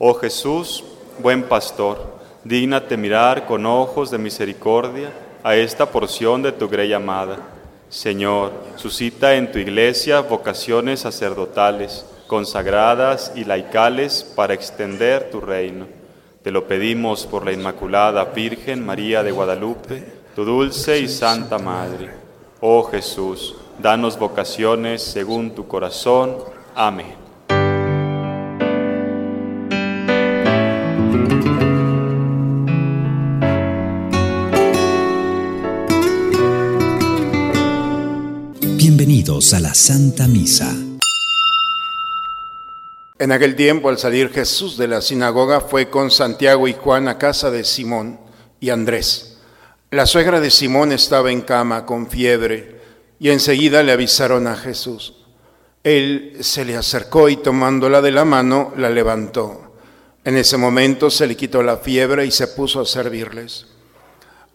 Oh Jesús, buen pastor, dígnate mirar con ojos de misericordia a esta porción de tu grey amada. Señor, suscita en tu iglesia vocaciones sacerdotales, consagradas y laicales para extender tu reino. Te lo pedimos por la Inmaculada Virgen María de Guadalupe, tu dulce y santa Madre. Oh Jesús, danos vocaciones según tu corazón. Amén. A la Santa Misa. En aquel tiempo, al salir Jesús de la sinagoga, fue con Santiago y Juan a casa de Simón y Andrés. La suegra de Simón estaba en cama con fiebre y enseguida le avisaron a Jesús. Él se le acercó y tomándola de la mano, la levantó. En ese momento se le quitó la fiebre y se puso a servirles.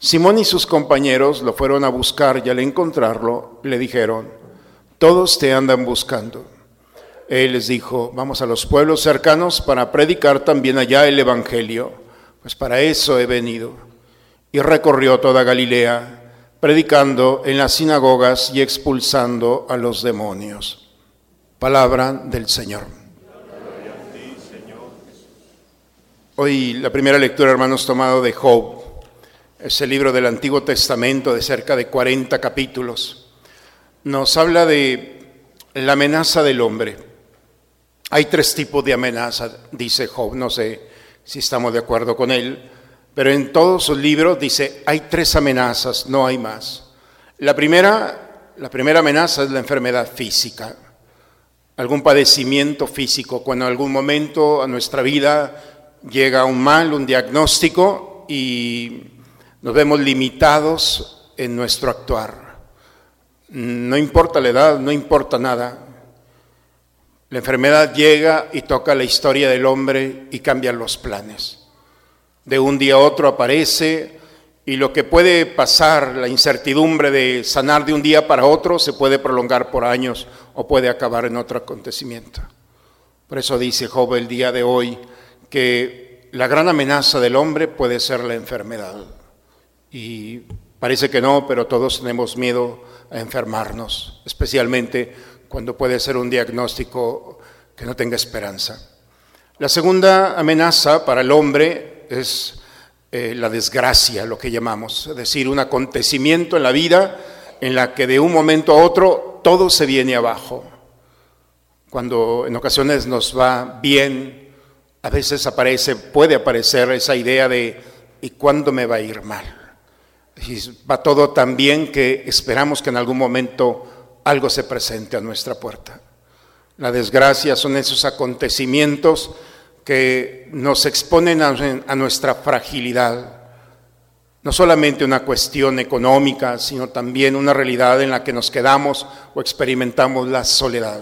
Simón y sus compañeros lo fueron a buscar y al encontrarlo le dijeron, todos te andan buscando. Él les dijo, vamos a los pueblos cercanos para predicar también allá el Evangelio, pues para eso he venido. Y recorrió toda Galilea, predicando en las sinagogas y expulsando a los demonios. Palabra del Señor. Hoy la primera lectura, hermanos, tomado de Job es el libro del Antiguo Testamento de cerca de 40 capítulos. Nos habla de la amenaza del hombre. Hay tres tipos de amenaza, dice Job, no sé si estamos de acuerdo con él, pero en todos sus libros dice, hay tres amenazas, no hay más. La primera, la primera amenaza es la enfermedad física, algún padecimiento físico, cuando en algún momento a nuestra vida llega un mal, un diagnóstico y nos vemos limitados en nuestro actuar. No importa la edad, no importa nada. La enfermedad llega y toca la historia del hombre y cambia los planes. De un día a otro aparece y lo que puede pasar, la incertidumbre de sanar de un día para otro, se puede prolongar por años o puede acabar en otro acontecimiento. Por eso dice Job el día de hoy que la gran amenaza del hombre puede ser la enfermedad. Y parece que no, pero todos tenemos miedo a enfermarnos, especialmente cuando puede ser un diagnóstico que no tenga esperanza. La segunda amenaza para el hombre es eh, la desgracia, lo que llamamos, es decir, un acontecimiento en la vida en la que de un momento a otro todo se viene abajo. Cuando en ocasiones nos va bien, a veces aparece, puede aparecer esa idea de ¿y cuándo me va a ir mal? Va todo tan bien que esperamos que en algún momento algo se presente a nuestra puerta. La desgracia son esos acontecimientos que nos exponen a, nuestra fragilidad. No solamente una cuestión económica, sino también una realidad en la que nos quedamos o experimentamos la soledad.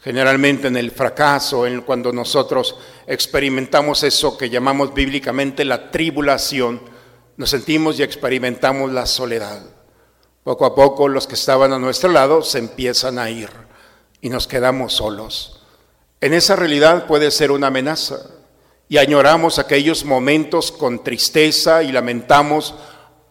Generalmente en el fracaso, en cuando nosotros experimentamos eso que llamamos bíblicamente la tribulación, nos sentimos y experimentamos la soledad. Poco a poco los que estaban a nuestro lado se empiezan a ir y nos quedamos solos. En esa realidad puede ser una amenaza y añoramos aquellos momentos con tristeza y lamentamos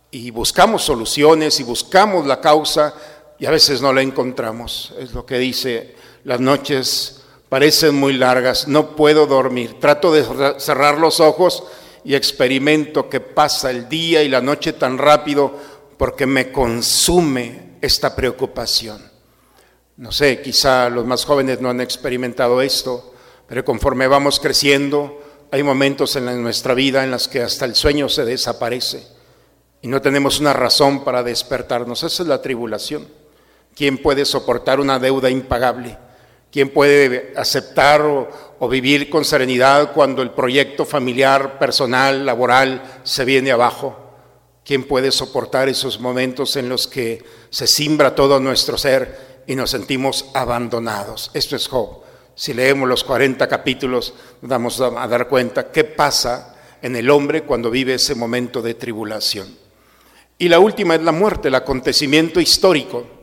y buscamos soluciones y buscamos la causa y a veces no la encontramos. Es lo que dice, las noches parecen muy largas, no puedo dormir, trato de cerrar los ojos y experimento que pasa el día y la noche tan rápido porque me consume esta preocupación. No sé, quizá los más jóvenes no han experimentado esto, pero conforme vamos creciendo, hay momentos en nuestra vida en los que hasta el sueño se desaparece y no tenemos una razón para despertarnos. Esa es la tribulación. ¿Quién puede soportar una deuda impagable? ¿Quién puede aceptar o, vivir con serenidad cuando el proyecto familiar, personal, laboral se viene abajo? ¿Quién puede soportar esos momentos en los que se simbra todo nuestro ser y nos sentimos abandonados? Esto es Job. Si leemos los 40 capítulos, nos vamos a dar cuenta qué pasa en el hombre cuando vive ese momento de tribulación. Y la última es la muerte, el acontecimiento histórico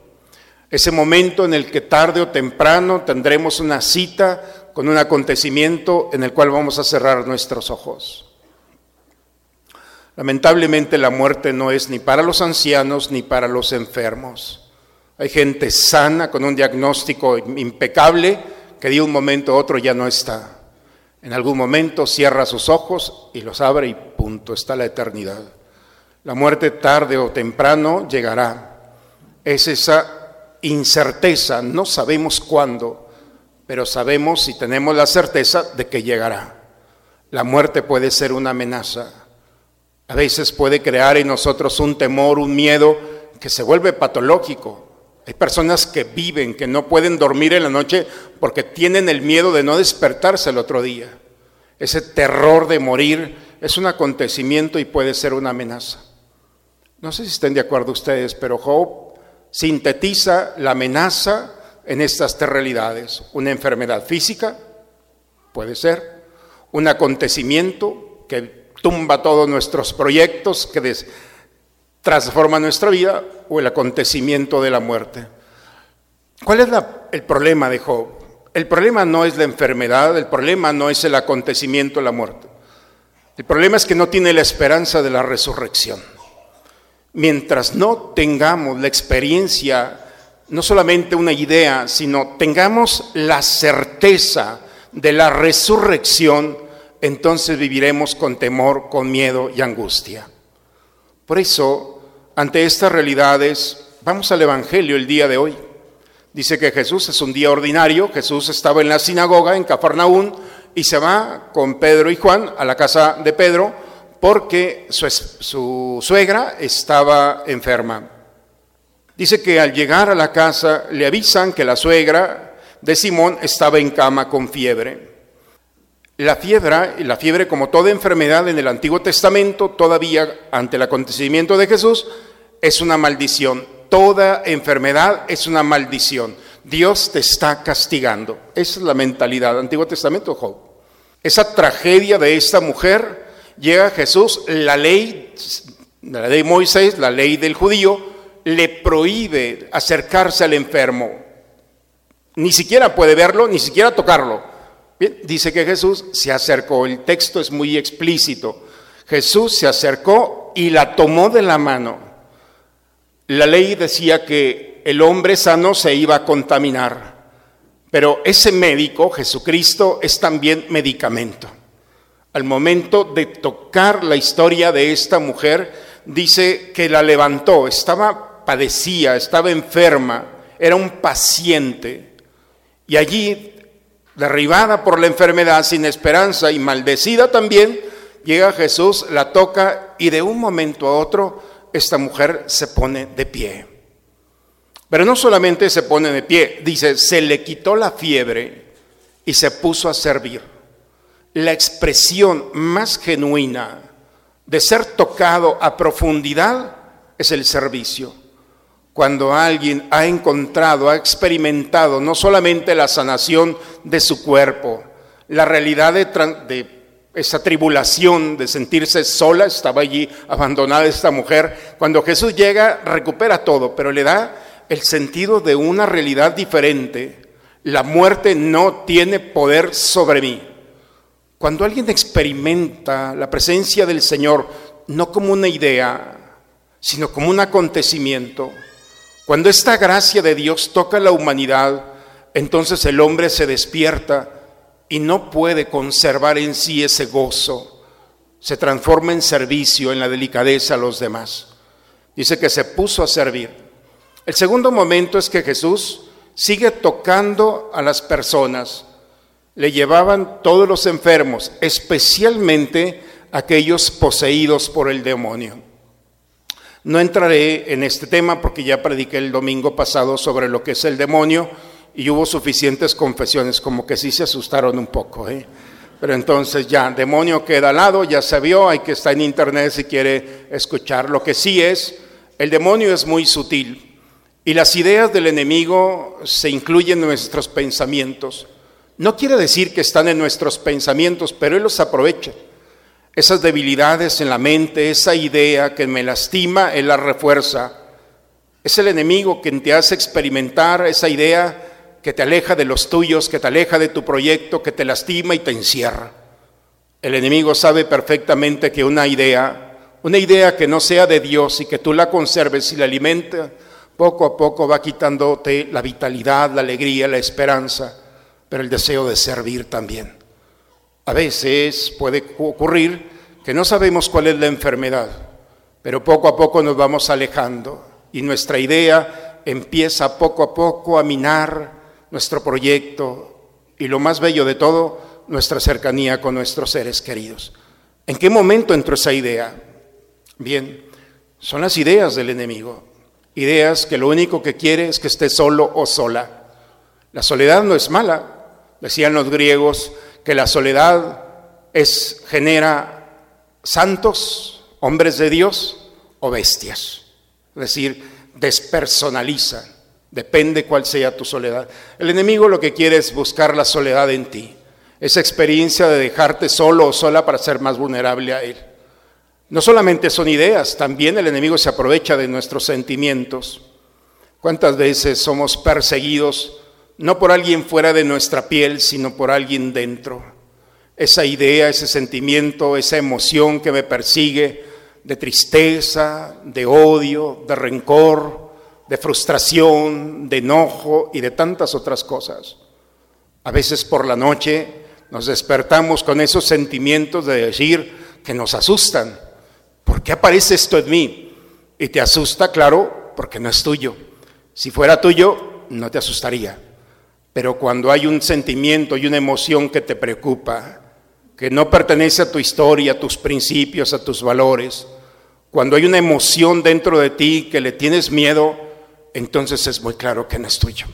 ese momento en el que tarde o temprano tendremos una cita con un acontecimiento en el cual vamos a cerrar nuestros ojos. Lamentablemente la muerte no es ni para los ancianos ni para los enfermos. Hay gente sana con un diagnóstico impecable que de un momento a otro ya no está. En algún momento cierra sus ojos y los abre y punto, está la eternidad. La muerte tarde o temprano llegará. Es esa incerteza, no sabemos cuándo, pero sabemos y tenemos la certeza de que llegará. La muerte puede ser una amenaza. A veces puede crear en nosotros un temor, un miedo que se vuelve patológico. Hay personas que viven, que no pueden dormir en la noche porque tienen el miedo de no despertarse el otro día. Ese terror de morir es un acontecimiento y puede ser una amenaza. No sé si estén de acuerdo ustedes, pero Job sintetiza la amenaza en estas tres realidades. Una enfermedad física, puede ser, un acontecimiento que tumba todos nuestros proyectos, que transforma nuestra vida, o el acontecimiento de la muerte. ¿Cuál es el problema de Job? El problema no es la enfermedad, el problema no es el acontecimiento de la muerte. El problema es que no tiene la esperanza de la resurrección mientras no tengamos la experiencia, no solamente una idea, sino tengamos la certeza de la resurrección, entonces viviremos con temor, con miedo y angustia. Por eso, ante estas realidades, vamos al Evangelio el día de hoy. Dice que Jesús es un día ordinario, Jesús estaba en la sinagoga en Cafarnaún y se va con Pedro y Juan a la casa de Pedro porque su, suegra estaba enferma. Dice que al llegar a la casa le avisan que la suegra de Simón estaba en cama con fiebre. La fiebre, la fiebre como toda enfermedad en el Antiguo Testamento, todavía ante el acontecimiento de Jesús, es una maldición. Toda enfermedad es una maldición. Dios te está castigando. Es la mentalidad. del Antiguo Testamento, Job. Esa tragedia de esta mujer llega Jesús, la ley, la ley de Moisés, la ley del judío, le prohíbe acercarse al enfermo. Ni siquiera puede verlo, ni siquiera tocarlo. dice que Jesús se acercó, el texto es muy explícito. Jesús se acercó y la tomó de la mano. La ley decía que el hombre sano se iba a contaminar, pero ese médico, Jesucristo, es también medicamento al momento de tocar la historia de esta mujer, dice que la levantó, estaba, padecía, estaba enferma, era un paciente. Y allí, derribada por la enfermedad, sin esperanza y maldecida también, llega Jesús, la toca y de un momento a otro esta mujer se pone de pie. Pero no solamente se pone de pie, dice, se le quitó la fiebre y se puso a servir la expresión más genuina de ser tocado a profundidad es el servicio. Cuando alguien ha encontrado, ha experimentado no solamente la sanación de su cuerpo, la realidad de, esa tribulación de sentirse sola, estaba allí abandonada esta mujer, cuando Jesús llega recupera todo, pero le da el sentido de una realidad diferente. La muerte no tiene poder sobre mí. Cuando alguien experimenta la presencia del Señor, no como una idea, sino como un acontecimiento, cuando esta gracia de Dios toca la humanidad, entonces el hombre se despierta y no puede conservar en sí ese gozo. Se transforma en servicio, en la delicadeza a los demás. Dice que se puso a servir. El segundo momento es que Jesús sigue tocando a las personas le llevaban todos los enfermos, especialmente aquellos poseídos por el demonio. No entraré en este tema porque ya prediqué el domingo pasado sobre lo que es el demonio y hubo suficientes confesiones, como que sí se asustaron un poco. ¿eh? Pero entonces ya, demonio queda al lado, ya se vio, hay que estar en internet si quiere escuchar. Lo que sí es, el demonio es muy sutil y las ideas del enemigo se incluyen en nuestros pensamientos. No quiere decir que están en nuestros pensamientos, pero él los aprovecha. Esas debilidades en la mente, esa idea que me lastima, él la refuerza. Es el enemigo quien te hace experimentar esa idea que te aleja de los tuyos, que te aleja de tu proyecto, que te lastima y te encierra. El enemigo sabe perfectamente que una idea, una idea que no sea de Dios y que tú la conserves y la alimentes, poco a poco va quitándote la vitalidad, la alegría, la esperanza, pero el deseo de servir también. A veces puede ocurrir que no sabemos cuál es la enfermedad, pero poco a poco nos vamos alejando y nuestra idea empieza poco a poco a minar, nuestro proyecto y lo más bello de todo, nuestra cercanía con nuestros seres queridos. ¿En qué momento entró esa idea? Bien, son las ideas del enemigo, ideas que lo único que quiere es que esté solo o sola. La soledad no es mala, decían los griegos que la soledad es genera santos, hombres de Dios o bestias, es decir, despersonaliza. Depende cuál sea tu soledad. El enemigo lo que quiere es buscar la soledad en ti, esa experiencia de dejarte solo o sola para ser más vulnerable a él. No solamente son ideas, también el enemigo se aprovecha de nuestros sentimientos. ¿Cuántas veces somos perseguidos no por alguien fuera de nuestra piel, sino por alguien dentro? Esa idea, ese sentimiento, esa emoción que me persigue de tristeza, de odio, de rencor, de frustración, de enojo y de tantas otras cosas. A veces por la noche nos despertamos con esos sentimientos de decir que nos asustan. ¿Por qué aparece esto en mí? Y te asusta, claro, porque no es tuyo. Si fuera tuyo, no te asustaría. Pero cuando hay un sentimiento y una emoción que te preocupa, que no pertenece a tu historia, a tus principios, a tus valores, cuando hay una emoción dentro de ti que le tienes miedo, entonces es muy claro que no es tuyo.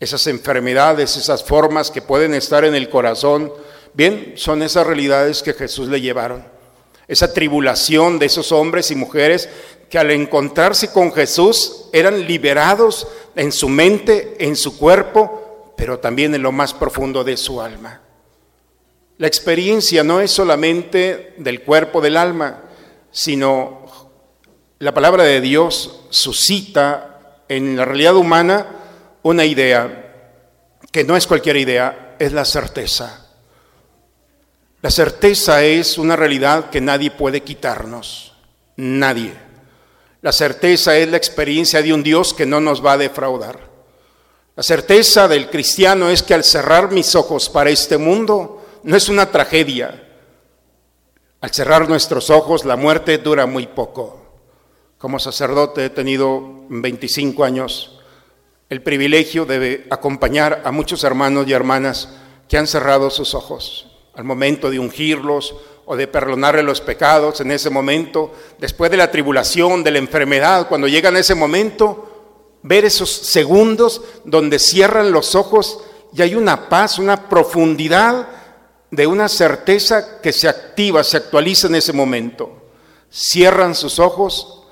Esas enfermedades, esas formas que pueden estar en el corazón, bien, son esas realidades que Jesús le llevaron. Esa tribulación de esos hombres y mujeres que al encontrarse con Jesús eran liberados en su mente, en su cuerpo, pero también en lo más profundo de su alma. La experiencia no es solamente del cuerpo, del alma, sino la palabra de Dios suscita en la realidad humana una idea que no es cualquier idea, es la certeza. La certeza es una realidad que nadie puede quitarnos, nadie. La certeza es la experiencia de un Dios que no nos va a defraudar. La certeza del cristiano es que al cerrar mis ojos para este mundo no es una tragedia. Al cerrar nuestros ojos la muerte dura muy poco. Como sacerdote he tenido 25 años el privilegio de acompañar a muchos hermanos y hermanas que han cerrado sus ojos al momento de ungirlos o de perdonarle los pecados en ese momento, después de la tribulación, de la enfermedad, cuando llegan a ese momento, ver esos segundos donde cierran los ojos y hay una paz, una profundidad de una certeza que se activa, se actualiza en ese momento. Cierran sus ojos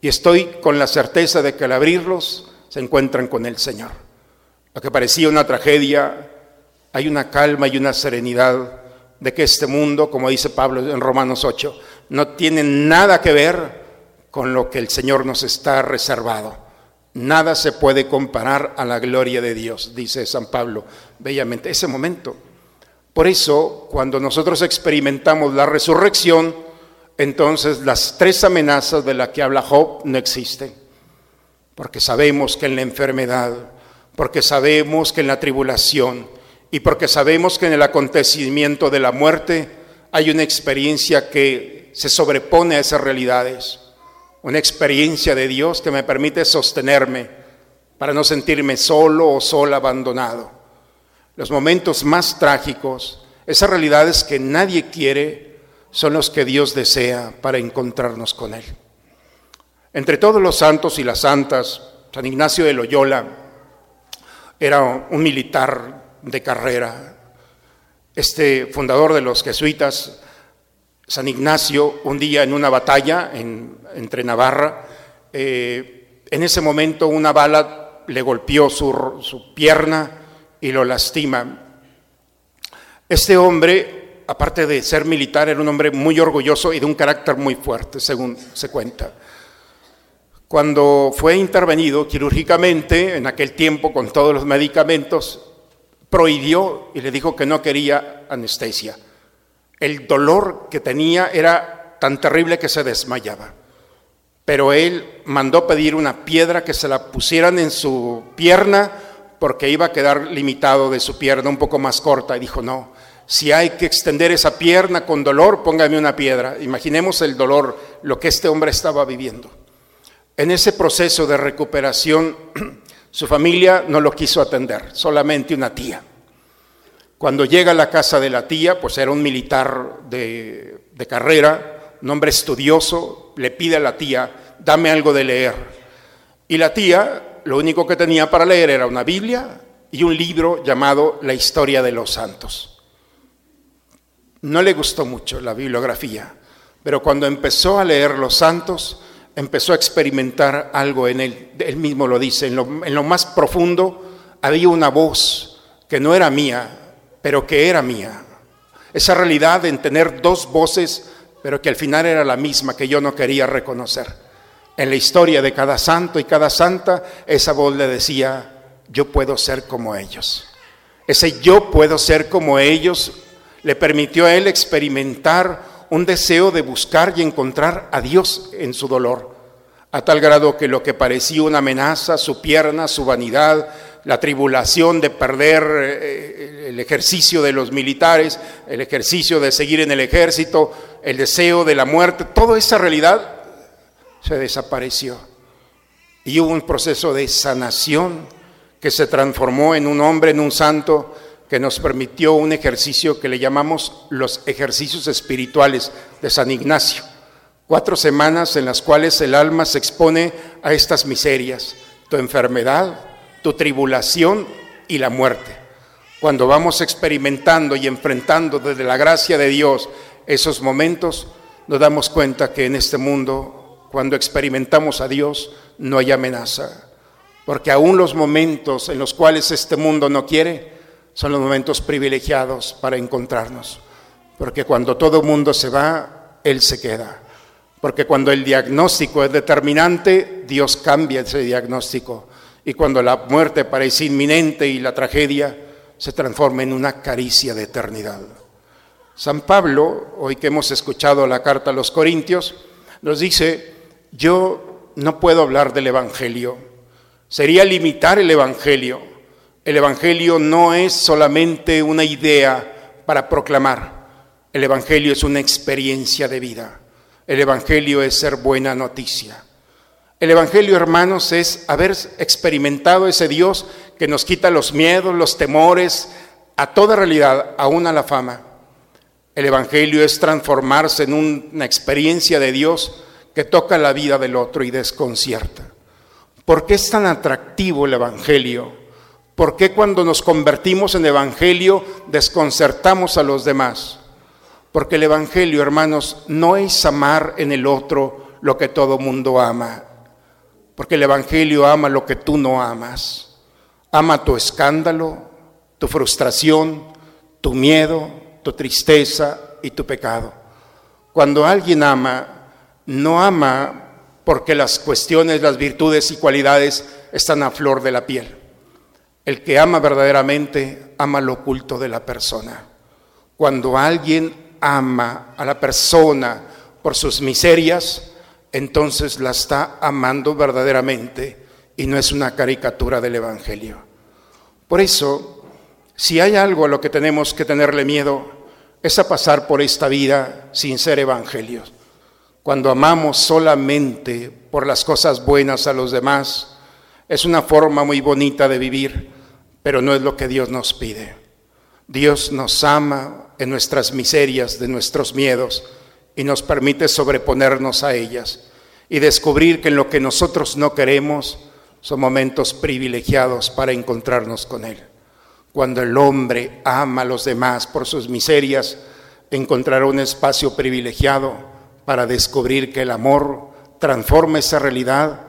y estoy con la certeza de que al abrirlos se encuentran con el Señor. Lo que parecía una tragedia, hay una calma y una serenidad de que este mundo, como dice Pablo en Romanos 8, no tiene nada que ver con lo que el Señor nos está reservado. Nada se puede comparar a la gloria de Dios, dice San Pablo bellamente, ese momento. Por eso, cuando nosotros experimentamos la resurrección, entonces las tres amenazas de las que habla Job no existen. Porque sabemos que en la enfermedad, porque sabemos que en la tribulación y porque sabemos que en el acontecimiento de la muerte hay una experiencia que se sobrepone a esas realidades. Una experiencia de Dios que me permite sostenerme para no sentirme solo o sola abandonado. Los momentos más trágicos, esas realidades que nadie quiere, son los que Dios desea para encontrarnos con Él. Entre todos los santos y las santas, San Ignacio de Loyola era un militar de carrera. Este fundador de los jesuitas, San Ignacio, un día en una batalla entre Navarra, eh, en ese momento una bala le golpeó su, su pierna y lo lastima. Este hombre, aparte de ser militar, era un hombre muy orgulloso y de un carácter muy fuerte, según se cuenta. Cuando fue intervenido quirúrgicamente, en aquel tiempo con todos los medicamentos, prohibió y le dijo que no quería anestesia. El dolor que tenía era tan terrible que se desmayaba. Pero él mandó pedir una piedra que se la pusieran en su pierna porque iba a quedar limitado de su pierna un poco más corta y dijo, no, si hay que extender esa pierna con dolor, póngame una piedra. Imaginemos el dolor, lo que este hombre estaba viviendo. En ese proceso de recuperación, su familia no lo quiso atender, solamente una tía. Cuando llega a la casa de la tía, pues era un militar de, carrera, un hombre estudioso, le pide a la tía, dame algo de leer. Y la tía lo único que tenía para leer era una Biblia y un libro llamado La historia de los santos. No le gustó mucho la bibliografía, pero cuando empezó a leer los santos, empezó a experimentar algo en él. Él mismo lo dice, en lo más profundo había una voz que no era mía, pero que era mía. Esa realidad en tener dos voces, pero que al final era la misma que yo no quería reconocer en la historia de cada santo y cada santa, esa voz le decía, yo puedo ser como ellos. Ese yo puedo ser como ellos le permitió a él experimentar un deseo de buscar y encontrar a Dios en su dolor, a tal grado que lo que parecía una amenaza, su pierna, su vanidad, la tribulación de perder eh, el ejercicio de los militares, el ejercicio de seguir en el ejército, el deseo de la muerte, toda esa realidad se desapareció. Y hubo un proceso de sanación que se transformó en un hombre, en un santo, que nos permitió un ejercicio que le llamamos los ejercicios espirituales de San Ignacio. Cuatro semanas en las cuales el alma se expone a estas miserias, tu enfermedad, tu tribulación y la muerte. Cuando vamos experimentando y enfrentando desde la gracia de Dios esos momentos, nos damos cuenta que en este mundo cuando experimentamos a Dios, no hay amenaza. Porque aún los momentos en los cuales este mundo no quiere, son los momentos privilegiados para encontrarnos. Porque cuando todo mundo se va, Él se queda. Porque cuando el diagnóstico es determinante, Dios cambia ese diagnóstico. Y cuando la muerte parece inminente y la tragedia se transforma en una caricia de eternidad. San Pablo, hoy que hemos escuchado la carta a los Corintios, nos dice, yo no puedo hablar del Evangelio. Sería limitar el Evangelio. El Evangelio no es solamente una idea para proclamar. El Evangelio es una experiencia de vida. El Evangelio es ser buena noticia. El Evangelio, hermanos, es haber experimentado ese Dios que nos quita los miedos, los temores, a toda realidad, aún a la fama. El Evangelio es transformarse en una experiencia de Dios que toca la vida del otro y desconcierta. ¿Por qué es tan atractivo el Evangelio? ¿Por qué cuando nos convertimos en Evangelio desconcertamos a los demás? Porque el Evangelio, hermanos, no es amar en el otro lo que todo mundo ama. Porque el Evangelio ama lo que tú no amas. Ama tu escándalo, tu frustración, tu miedo, tu tristeza y tu pecado. Cuando alguien ama, no ama porque las cuestiones, las virtudes y cualidades están a flor de la piel. El que ama verdaderamente ama lo oculto de la persona. Cuando alguien ama a la persona por sus miserias, entonces la está amando verdaderamente y no es una caricatura del Evangelio. Por eso, si hay algo a lo que tenemos que tenerle miedo, es a pasar por esta vida sin ser evangelios cuando amamos solamente por las cosas buenas a los demás, es una forma muy bonita de vivir, pero no es lo que Dios nos pide. Dios nos ama en nuestras miserias, de nuestros miedos, y nos permite sobreponernos a ellas y descubrir que en lo que nosotros no queremos, son momentos privilegiados para encontrarnos con Él. Cuando el hombre ama a los demás por sus miserias, encontrará un espacio privilegiado para descubrir que el amor transforma esa realidad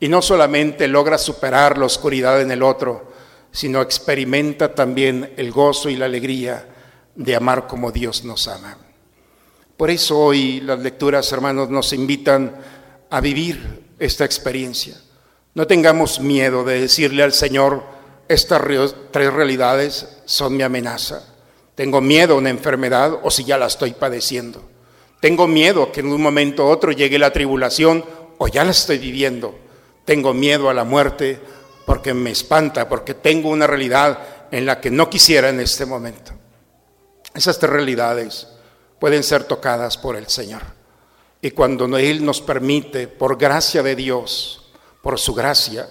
y no solamente logra superar la oscuridad en el otro, sino experimenta también el gozo y la alegría de amar como Dios nos ama. Por eso hoy las lecturas, hermanos, nos invitan a vivir esta experiencia. No tengamos miedo de decirle al Señor, estas tres realidades son mi amenaza. Tengo miedo a una enfermedad o si ya la estoy padeciendo. Tengo miedo que en un momento u otro llegue la tribulación o ya la estoy viviendo. Tengo miedo a la muerte porque me espanta, porque tengo una realidad en la que no quisiera en este momento. Esas tres realidades pueden ser tocadas por el Señor. Y cuando Él nos permite, por gracia de Dios, por su gracia,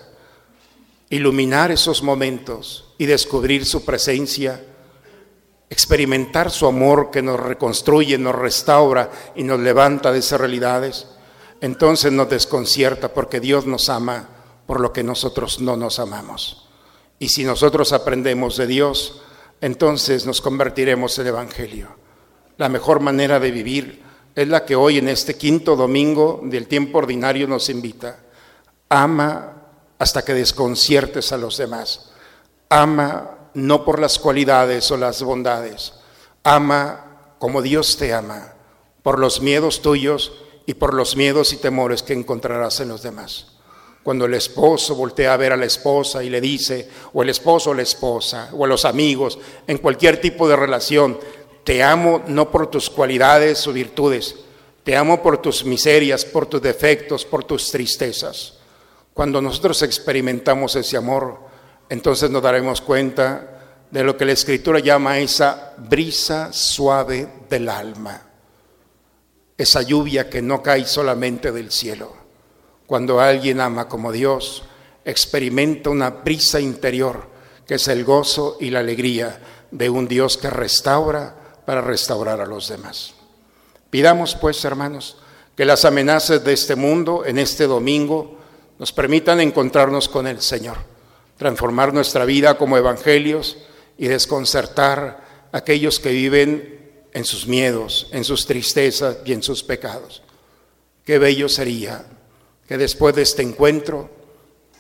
iluminar esos momentos y descubrir su presencia, experimentar su amor que nos reconstruye, nos restaura y nos levanta de esas realidades, entonces nos desconcierta porque Dios nos ama por lo que nosotros no nos amamos. Y si nosotros aprendemos de Dios, entonces nos convertiremos en Evangelio. La mejor manera de vivir es la que hoy en este quinto domingo del tiempo ordinario nos invita. Ama hasta que desconciertes a los demás. Ama no por las cualidades o las bondades. Ama como Dios te ama, por los miedos tuyos y por los miedos y temores que encontrarás en los demás. Cuando el esposo voltea a ver a la esposa y le dice, o el esposo o la esposa, o a los amigos, en cualquier tipo de relación, te amo no por tus cualidades o virtudes, te amo por tus miserias, por tus defectos, por tus tristezas. Cuando nosotros experimentamos ese amor, entonces nos daremos cuenta de lo que la escritura llama esa brisa suave del alma, esa lluvia que no cae solamente del cielo. Cuando alguien ama como Dios, experimenta una brisa interior, que es el gozo y la alegría de un Dios que restaura para restaurar a los demás. Pidamos pues, hermanos, que las amenazas de este mundo en este domingo nos permitan encontrarnos con el Señor, transformar nuestra vida como evangelios y desconcertar a aquellos que viven en sus miedos, en sus tristezas y en sus pecados. Qué bello sería que después de este encuentro,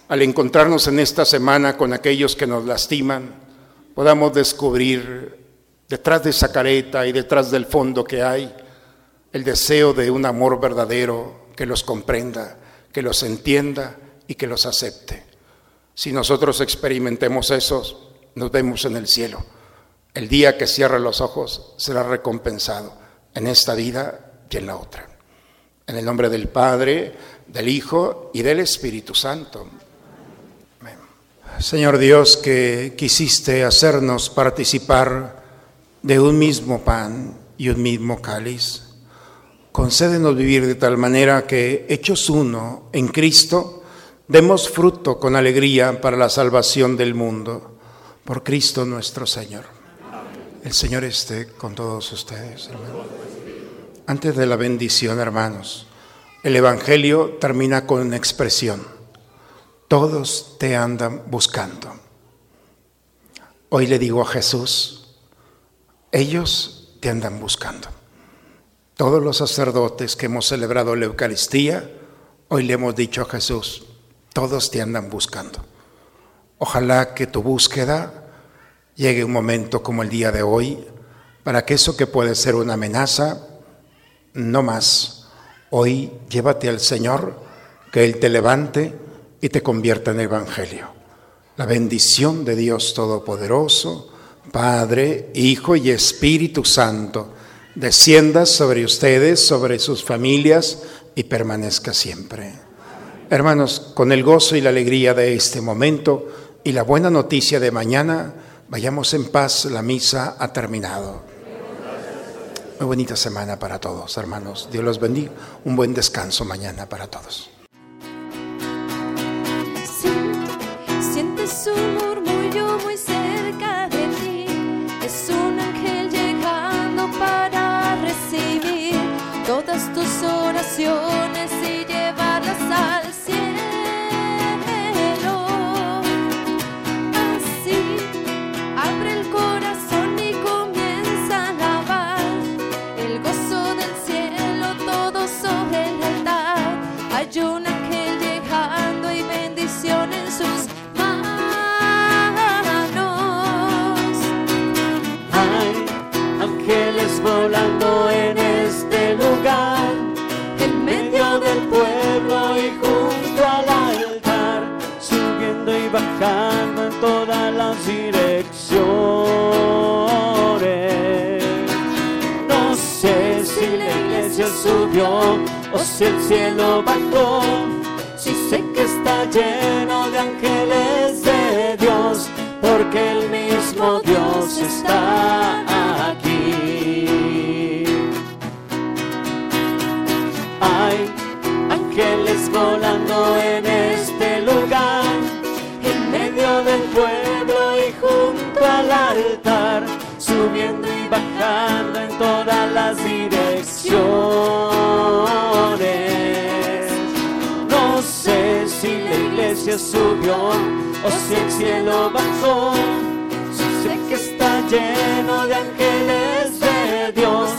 al encontrarnos en esta semana con aquellos que nos lastiman, podamos descubrir detrás de esa careta y detrás del fondo que hay el deseo de un amor verdadero que los comprenda, que los entienda y que los acepte. Si nosotros experimentemos eso, nos vemos en el cielo. El día que cierre los ojos será recompensado en esta vida y en la otra. En el nombre del Padre, del Hijo y del Espíritu Santo. Señor Dios, que quisiste hacernos participar de un mismo pan y un mismo cáliz, concédenos vivir de tal manera que, hechos uno en Cristo, demos fruto con alegría para la salvación del mundo. Por Cristo nuestro Señor. El Señor esté con todos ustedes, hermanos. Antes de la bendición, hermanos, el Evangelio termina con una expresión. Todos te andan buscando. Hoy le digo a Jesús, ellos te andan buscando. Todos los sacerdotes que hemos celebrado la Eucaristía, hoy le hemos dicho a Jesús, todos te andan buscando. Ojalá que tu búsqueda llegue un momento como el día de hoy, para que eso que puede ser una amenaza, no más Hoy llévate al Señor, que Él te levante y te convierta en Evangelio. La bendición de Dios Todopoderoso, Padre, Hijo y Espíritu Santo, descienda sobre ustedes, sobre sus familias y permanezca siempre. Hermanos, con el gozo y la alegría de este momento y la buena noticia de mañana, vayamos en paz, la misa ha terminado. Muy bonita semana para todos, hermanos. Dios los bendiga. Un buen descanso mañana para todos. direcciones. No sé si la iglesia subió o si el cielo bajó. Si sí sé que está lleno de ángeles de Dios, porque el mismo Dios está aquí. Hay ángeles volando en el subiendo y bajando en todas las direcciones. No sé si la iglesia subió o si el cielo bajó. Sé que está lleno de ángeles de Dios,